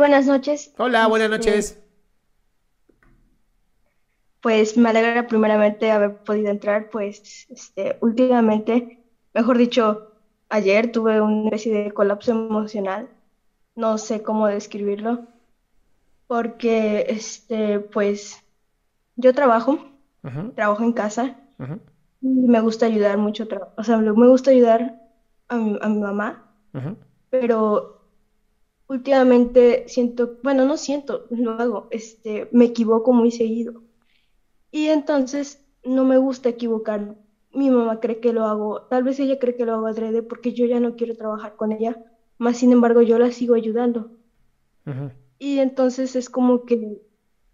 Buenas noches. Hola, buenas Este, noches. Pues me alegra primeramente haber podido entrar, pues este, últimamente, mejor dicho, ayer tuve una especie de colapso emocional. No sé cómo describirlo, porque este, pues yo trabajo, trabajo en casa y me gusta ayudar mucho, o sea, me gusta ayudar a mi, a mi mamá, pero últimamente siento, bueno, no siento, lo hago, este, me equivoco muy seguido. Y entonces no me gusta equivocar. Mi mamá cree que lo hago, tal vez ella cree que lo hago adrede porque yo ya no quiero trabajar con ella, más sin embargo yo la sigo ayudando. Y entonces es como que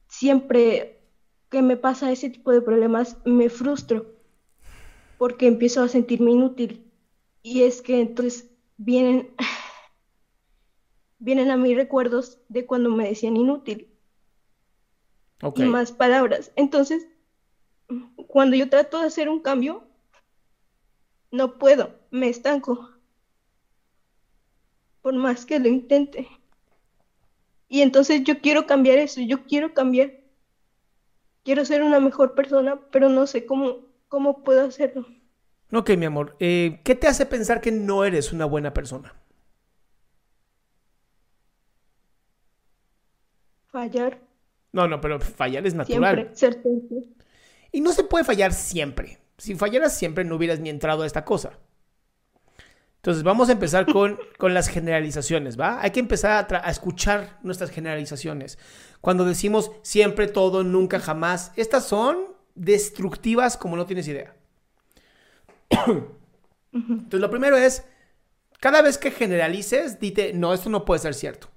siempre que me pasa ese tipo de problemas me frustro porque empiezo a sentirme inútil. Y es que entonces vienen, vienen a mí recuerdos de cuando me decían inútil y más palabras. Entonces, cuando yo trato de hacer un cambio, no puedo, me estanco, por más que lo intente. Y entonces yo quiero cambiar eso, yo quiero cambiar. Quiero ser una mejor persona, pero no sé cómo, cómo puedo hacerlo. Ok, mi amor. eh, ¿qué te hace pensar que no eres una buena persona? Fallar No, no, pero fallar es natural. siempre, ser. Y no se puede fallar siempre. Si fallaras siempre no hubieras ni entrado a esta cosa. Entonces vamos a empezar con, con las generalizaciones, ¿va? Hay que empezar a, a escuchar nuestras generalizaciones. Cuando decimos siempre, todo, nunca, jamás, estas son destructivas como no tienes idea. Entonces lo primero es, cada vez que generalices, dite, no, esto no puede ser cierto.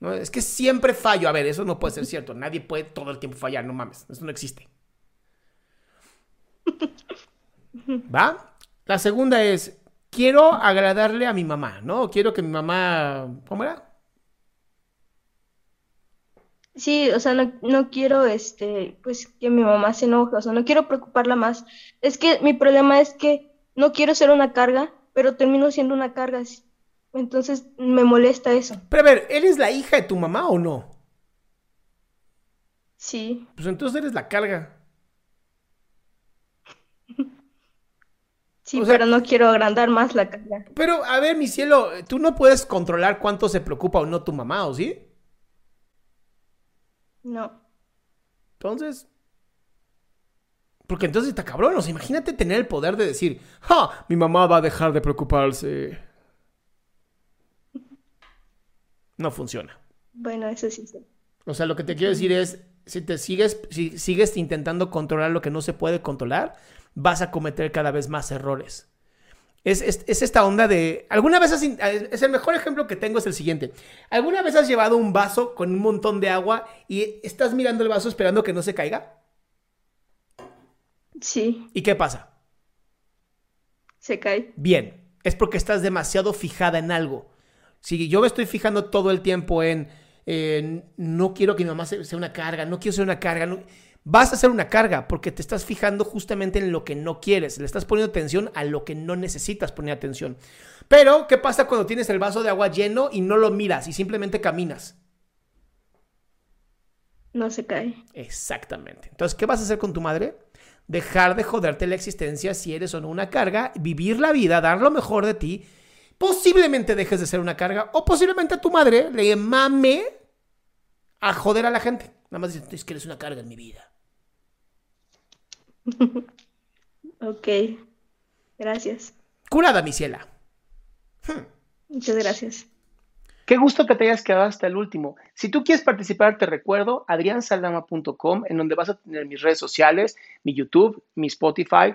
No, es que siempre fallo. A ver, eso no puede ser cierto. Nadie puede todo el tiempo fallar, no mames. Eso no existe. ¿Va? La segunda es, quiero agradarle a mi mamá, ¿no? Quiero que mi mamá... ¿Cómo era? Sí, o sea, no, no quiero, este, pues que mi mamá se enoje, o sea, no quiero preocuparla más. Es que mi problema es que no quiero ser una carga, pero termino siendo una carga. Entonces me molesta eso. Pero a ver, ¿eres la hija de tu mamá o no? Sí, Pues entonces eres la carga. sí, O sea- pero no quiero agrandar más la carga. Pero, a ver, mi cielo, tú no puedes controlar cuánto se preocupa o no tu mamá, ¿o sí? No. Entonces... Porque entonces está cabrón, o sea, imagínate tener el poder de decir, ¡ja! Mi mamá va a dejar de preocuparse. No funciona. Bueno, eso sí. sí. O sea, lo que te quiero decir es, si te sigues, si sigues intentando controlar lo que no se puede controlar, vas a cometer cada vez más errores. Es, es- es esta onda de. ¿Alguna vez has. Es el mejor ejemplo que tengo es el siguiente. ¿Alguna vez has llevado un vaso con un montón de agua y estás mirando el vaso esperando que no se caiga? Sí, ¿Y qué pasa? se cae. Bien, es porque estás demasiado fijada en algo. Si yo me estoy fijando todo el tiempo en, no quiero que mi mamá se- sea una carga, no quiero ser una carga, no- vas a ser una carga porque te estás fijando justamente en lo que no quieres, le estás poniendo atención a lo que no necesitas poner atención. Pero, ¿qué pasa cuando tienes el vaso de agua lleno y no lo miras y simplemente caminas? No se cae. Exactamente. Entonces, ¿qué vas a hacer con tu madre? Dejar de joderte la existencia si eres o no una carga, vivir la vida, dar lo mejor de ti. Posiblemente dejes de ser una carga o posiblemente a tu madre le mame a joder a la gente. Nada más dices, es que eres una carga en mi vida. Ok. Gracias. Curada, mi ciela. Muchas gracias. Qué gusto que te hayas quedado hasta el último. Si tú quieres participar, te recuerdo adriansaldama.com, en donde vas a tener mis redes sociales, mi YouTube, mi Spotify,